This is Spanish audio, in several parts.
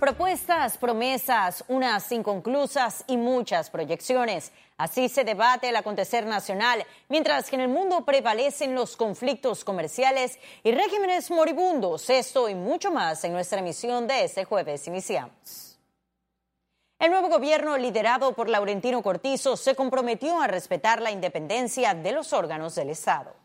Propuestas, promesas, unas inconclusas y muchas proyecciones. Así se debate el acontecer nacional, mientras que en el mundo prevalecen los conflictos comerciales y regímenes moribundos. Esto y mucho más en nuestra emisión de este jueves. Iniciamos. El nuevo gobierno liderado por Laurentino Cortizo se comprometió a respetar la independencia de los órganos del Estado.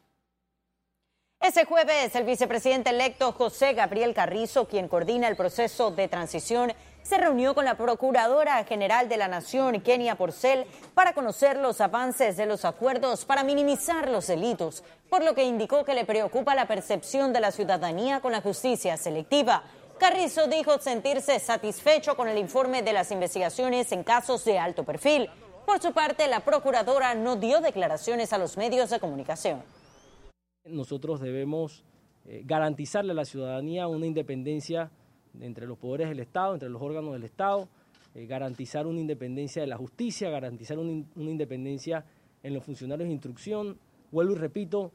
Ese jueves, el vicepresidente electo José Gabriel Carrizo, quien coordina el proceso de transición, se reunió con la Procuradora General de la Nación, Kenia Porcel, para conocer los avances de los acuerdos para minimizar los delitos, por lo que indicó que le preocupa la percepción de la ciudadanía con la justicia selectiva. Carrizo dijo sentirse satisfecho con el informe de las investigaciones en casos de alto perfil. Por su parte, la Procuradora no dio declaraciones a los medios de comunicación. Nosotros debemos eh, garantizarle a la ciudadanía una independencia entre los poderes del Estado, entre los órganos del Estado, eh, garantizar una independencia de la justicia, garantizar una, independencia en los funcionarios de instrucción, vuelvo y repito,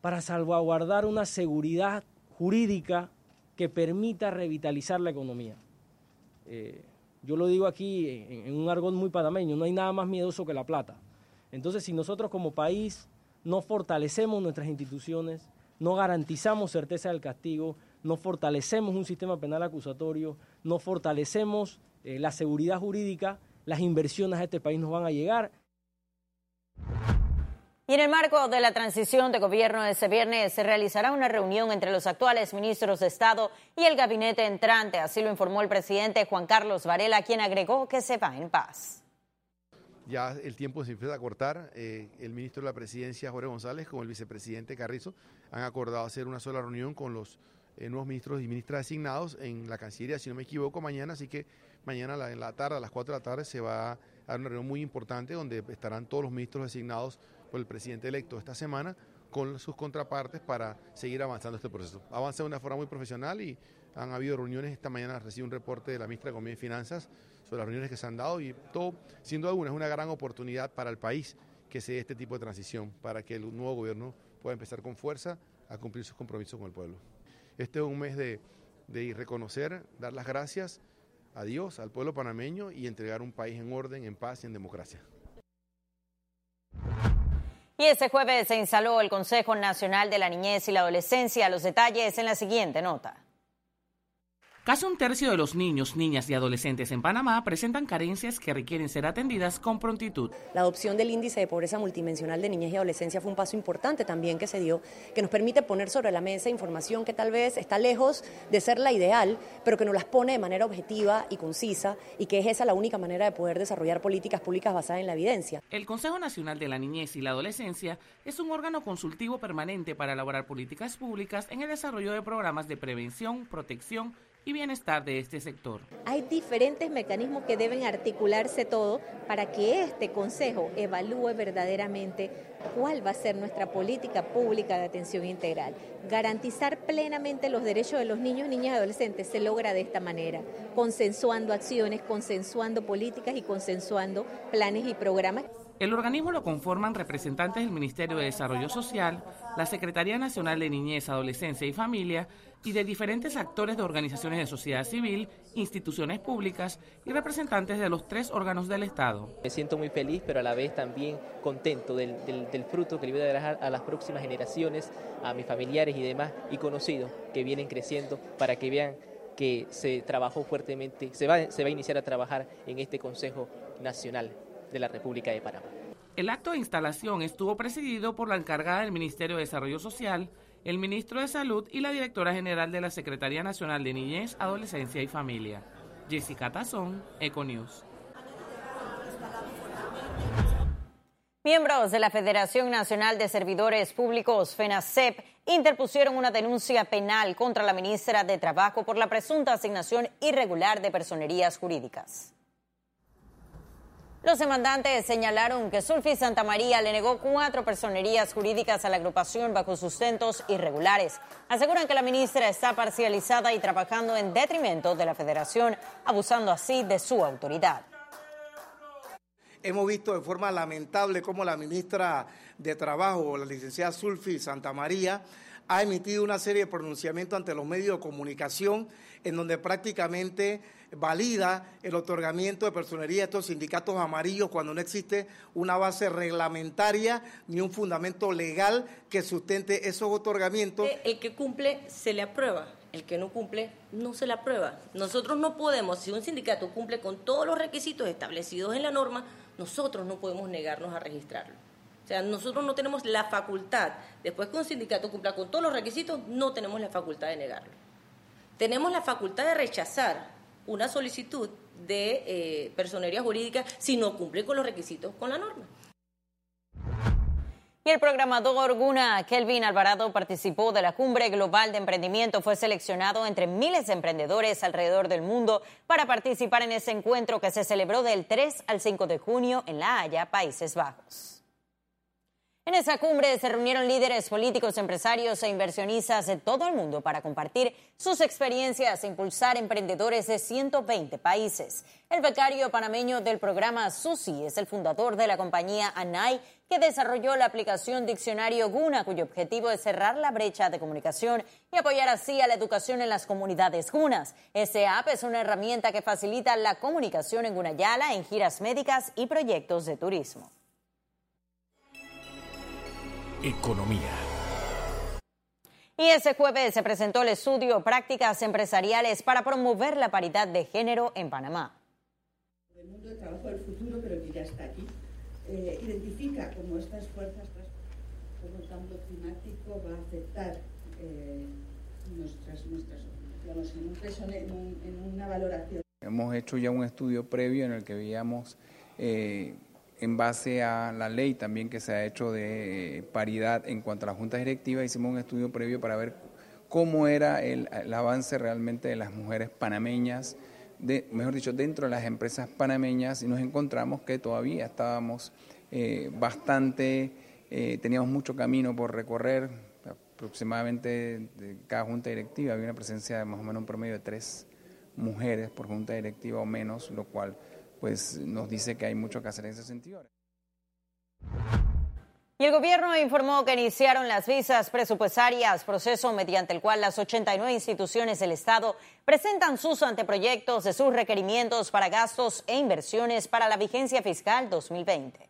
para salvaguardar una seguridad jurídica que permita revitalizar la economía. Eh, yo lo digo aquí en, en un argón muy panameño, no hay nada más miedoso que la plata. Entonces, si nosotros como país no fortalecemos nuestras instituciones, no garantizamos certeza del castigo, no fortalecemos un sistema penal acusatorio, no fortalecemos eh, la seguridad jurídica, las inversiones a este país nos van a llegar. Y en el marco de la transición de gobierno ese viernes se realizará una reunión entre los actuales ministros de Estado y el gabinete entrante, así lo informó el presidente Juan Carlos Varela, quien agregó que se va en paz ya el tiempo se empieza a cortar. Eh, el ministro de la Presidencia, Jorge González, con el vicepresidente Carrizo, han acordado hacer una sola reunión con los eh, nuevos ministros y ministras designados en la Cancillería, si no me equivoco, mañana. Así que mañana en la tarde, a las 4 de la tarde, se va a dar una reunión muy importante donde estarán todos los ministros designados por el presidente electo esta semana con sus contrapartes para seguir avanzando este proceso. Avanza de una forma muy profesional y han habido reuniones. Esta mañana recibí un reporte de la ministra de Economía y Finanzas sobre las reuniones que se han dado y todo, sin duda alguna, es una gran oportunidad para el país que se dé este tipo de transición, para que el nuevo gobierno pueda empezar con fuerza a cumplir sus compromisos con el pueblo. Este es un mes de, de reconocer, dar las gracias a Dios, al pueblo panameño y entregar un país en orden, en paz y en democracia. Y este jueves se instaló el Consejo Nacional de la Niñez y la Adolescencia. Los detalles en la siguiente nota. Casi un tercio de los niños, niñas y adolescentes en Panamá presentan carencias que requieren ser atendidas con prontitud. La adopción del índice de pobreza multidimensional de niñez y adolescencia fue un paso importante también que se dio, que nos permite poner sobre la mesa información que tal vez está lejos de ser la ideal, pero que nos las pone de manera objetiva y concisa y que es esa la única manera de poder desarrollar políticas públicas basadas en la evidencia. El Consejo Nacional de la Niñez y la Adolescencia es un órgano consultivo permanente para elaborar políticas públicas en el desarrollo de programas de prevención, protección y bienestar de este sector. Hay diferentes mecanismos que deben articularse todo para que este Consejo evalúe verdaderamente cuál va a ser nuestra política pública de atención integral. Garantizar plenamente los derechos de los niños, niñas y adolescentes se logra de esta manera, consensuando acciones, consensuando políticas y consensuando planes y programas. El organismo lo conforman representantes del Ministerio de Desarrollo Social, la Secretaría Nacional de Niñez, Adolescencia y Familia y de diferentes actores de organizaciones de sociedad civil, instituciones públicas y representantes de los tres órganos del Estado. Me siento muy feliz, pero a la vez también contento del, fruto que le voy a dejar a las próximas generaciones, a mis familiares y demás y conocidos que vienen creciendo para que vean que se trabajó fuertemente, se va, se va a iniciar a trabajar en este Consejo Nacional de la República de Panamá. El acto de instalación estuvo presidido por la encargada del Ministerio de Desarrollo Social, el ministro de Salud y la directora general de la Secretaría Nacional de Niñez, Adolescencia y Familia. Jessica Tazón, Econews. Miembros de la Federación Nacional de Servidores Públicos, FENACEP, interpusieron una denuncia penal contra la ministra de Trabajo por la presunta asignación irregular de personerías jurídicas. Los demandantes señalaron que Sulfi Santa María le negó cuatro personerías jurídicas a la agrupación bajo sustentos irregulares. Aseguran que la ministra está parcializada y trabajando en detrimento de la federación, abusando así de su autoridad. Hemos visto de forma lamentable cómo la ministra de Trabajo, la licenciada Sulfi Santa María, ha emitido una serie de pronunciamientos ante los medios de comunicación en donde prácticamente valida el otorgamiento de personería de estos sindicatos amarillos cuando no existe una base reglamentaria ni un fundamento legal que sustente esos otorgamientos. El que cumple se le aprueba, el que no cumple no se le aprueba. Nosotros no podemos, si un sindicato cumple con todos los requisitos establecidos en la norma, nosotros no podemos negarnos a registrarlo. O sea, nosotros no tenemos la facultad, después que un sindicato cumpla con todos los requisitos, no tenemos la facultad de negarlo. Tenemos la facultad de rechazar una solicitud de eh, personería jurídica si no cumple con los requisitos con la norma. Y el programador Guna Kelvin Alvarado participó de la Cumbre Global de Emprendimiento. Fue seleccionado entre miles de emprendedores alrededor del mundo para participar en ese encuentro que se celebró del 3 al 5 de junio en La Haya, Países Bajos. En esa cumbre se reunieron líderes políticos, empresarios e inversionistas de todo el mundo para compartir sus experiencias e impulsar emprendedores de 120 países. El becario panameño del programa SUSI es el fundador de la compañía ANAI, que desarrolló la aplicación Diccionario Guna, cuyo objetivo es cerrar la brecha de comunicación y apoyar así a la educación en las comunidades gunas. Este app es una herramienta que facilita la comunicación en Gunayala, en giras médicas y proyectos de turismo. Economía. Y ese jueves se presentó el estudio Prácticas Empresariales para promover la paridad de género en Panamá. El mundo del trabajo del futuro, pero que ya está aquí, eh, identifica cómo estas fuerzas, como el cambio climático va a afectar eh, nuestras, nuestras digamos, en, un, en, una valoración. Hemos hecho ya un estudio previo en el que veíamos eh, en base a la ley también que se ha hecho de paridad en cuanto a la junta directiva, hicimos un estudio previo para ver cómo era el, avance realmente de las mujeres panameñas, de, mejor dicho, dentro de las empresas panameñas y nos encontramos que todavía estábamos eh, bastante, eh, teníamos mucho camino por recorrer, aproximadamente de cada junta directiva había una presencia de más o menos un promedio de tres mujeres por junta directiva o menos, lo cual pues nos dice que hay mucho que hacer en ese sentido. Y el gobierno informó que iniciaron las visas presupuestarias, proceso mediante el cual las 89 instituciones del Estado presentan sus anteproyectos de sus requerimientos para gastos e inversiones para la vigencia fiscal 2020.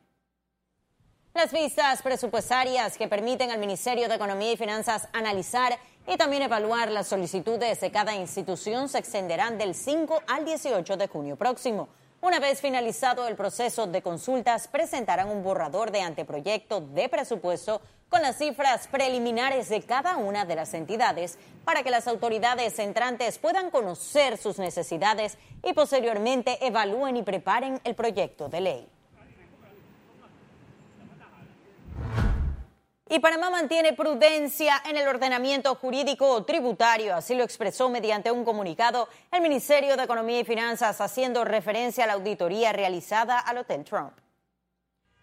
Las vistas presupuestarias que permiten al Ministerio de Economía y Finanzas analizar y también evaluar las solicitudes de cada institución se extenderán del 5 al 18 de junio próximo. Una vez finalizado el proceso de consultas, presentarán un borrador de anteproyecto de presupuesto con las cifras preliminares de cada una de las entidades para que las autoridades entrantes puedan conocer sus necesidades y posteriormente evalúen y preparen el proyecto de ley. Y Panamá mantiene prudencia en el ordenamiento jurídico tributario, así lo expresó mediante un comunicado el Ministerio de Economía y Finanzas haciendo referencia a la auditoría realizada al Hotel Trump.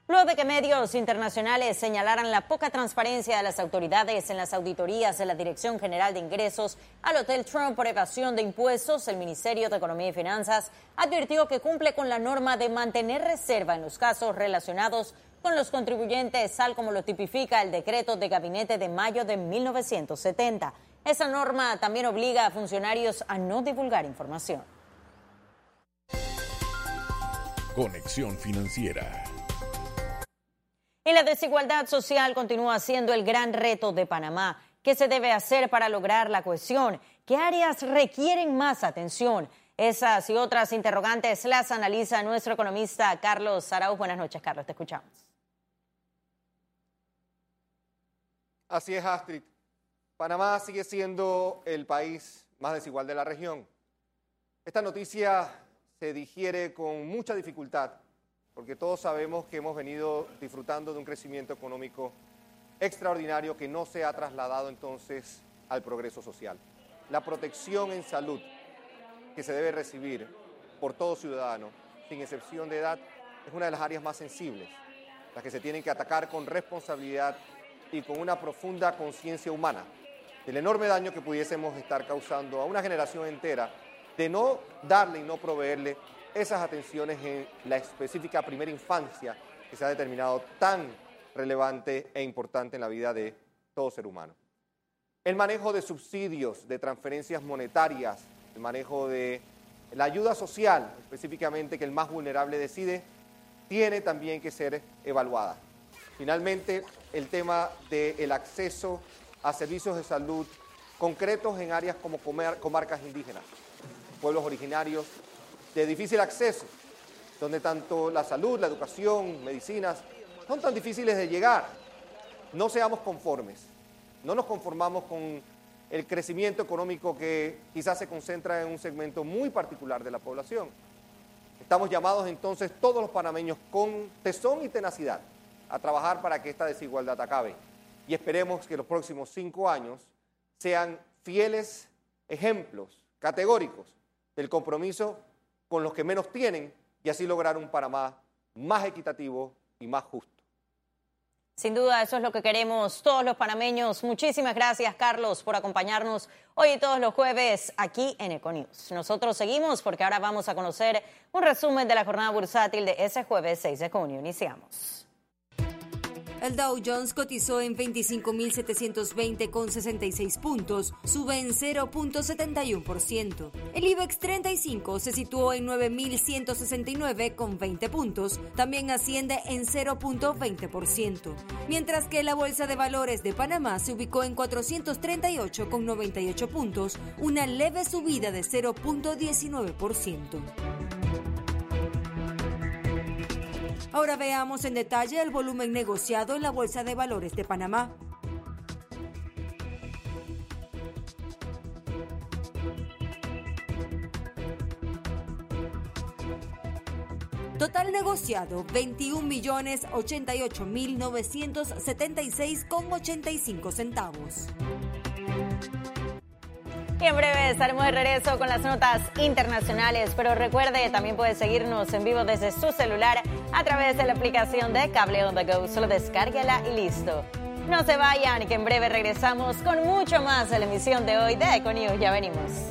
Luego de que medios internacionales señalaran la poca transparencia de las autoridades en las auditorías de la Dirección General de Ingresos al Hotel Trump por evasión de impuestos, el Ministerio de Economía y Finanzas advirtió que cumple con la norma de mantener reserva en los casos relacionados con los contribuyentes, tal como lo tipifica el decreto de gabinete de mayo de 1970. Esa norma también obliga a funcionarios a no divulgar información. Conexión financiera. Y la desigualdad social continúa siendo el gran reto de Panamá. ¿Qué se debe hacer para lograr la cohesión? ¿Qué áreas requieren más atención? Esas y otras interrogantes las analiza nuestro economista Carlos Arauz. Buenas noches, Carlos, te escuchamos. Así es, Astrid. Panamá sigue siendo el país más desigual de la región. Esta noticia se digiere con mucha dificultad, porque todos sabemos que hemos venido disfrutando de un crecimiento económico extraordinario que no se ha trasladado entonces al progreso social. La protección en salud que se debe recibir por todo ciudadano, sin excepción de edad, es una de las áreas más sensibles, las que se tienen que atacar con responsabilidad y con una profunda conciencia humana del enorme daño que pudiésemos estar causando a una generación entera de no darle y no proveerle esas atenciones en la específica primera infancia que se ha determinado tan relevante e importante en la vida de todo ser humano. El manejo de subsidios, de transferencias monetarias, el manejo de la ayuda social, específicamente que el más vulnerable decide, tiene también que ser evaluada. Finalmente, el tema del acceso a servicios de salud concretos en áreas como comarcas indígenas, pueblos originarios de difícil acceso, donde tanto la salud, la educación, medicinas son tan difíciles de llegar. No seamos conformes, no nos conformamos con el crecimiento económico que quizás se concentra en un segmento muy particular de la población. Estamos llamados entonces todos los panameños con tesón y tenacidad a trabajar para que esta desigualdad acabe. Y esperemos que los próximos cinco años sean fieles ejemplos categóricos del compromiso con los que menos tienen y así lograr un Panamá más equitativo y más justo. Sin duda, eso es lo que queremos todos los panameños. Muchísimas gracias, Carlos, por acompañarnos hoy y todos los jueves aquí en Econews. Nosotros seguimos porque ahora vamos a conocer un resumen de la jornada bursátil de ese jueves 6 de junio. Iniciamos. El Dow Jones cotizó en 25.720,66 puntos, sube en 0.71%. El IBEX 35 se situó en 9.169,20 puntos, también asciende en 0.20%, mientras que la Bolsa de Valores de Panamá se ubicó en 438,98 puntos, una leve subida de 0.19%. Ahora veamos en detalle el volumen negociado en la Bolsa de Valores de Panamá. Total negociado 21 millones 88 mil 976 con 85 centavos. Y en breve estaremos de regreso con las notas internacionales, pero recuerde, también puede seguirnos en vivo desde su celular a través de la aplicación de Cable On The Go. Solo descárguela y listo. No se vayan, que en breve regresamos con mucho más de la emisión de hoy de Econius. Ya venimos.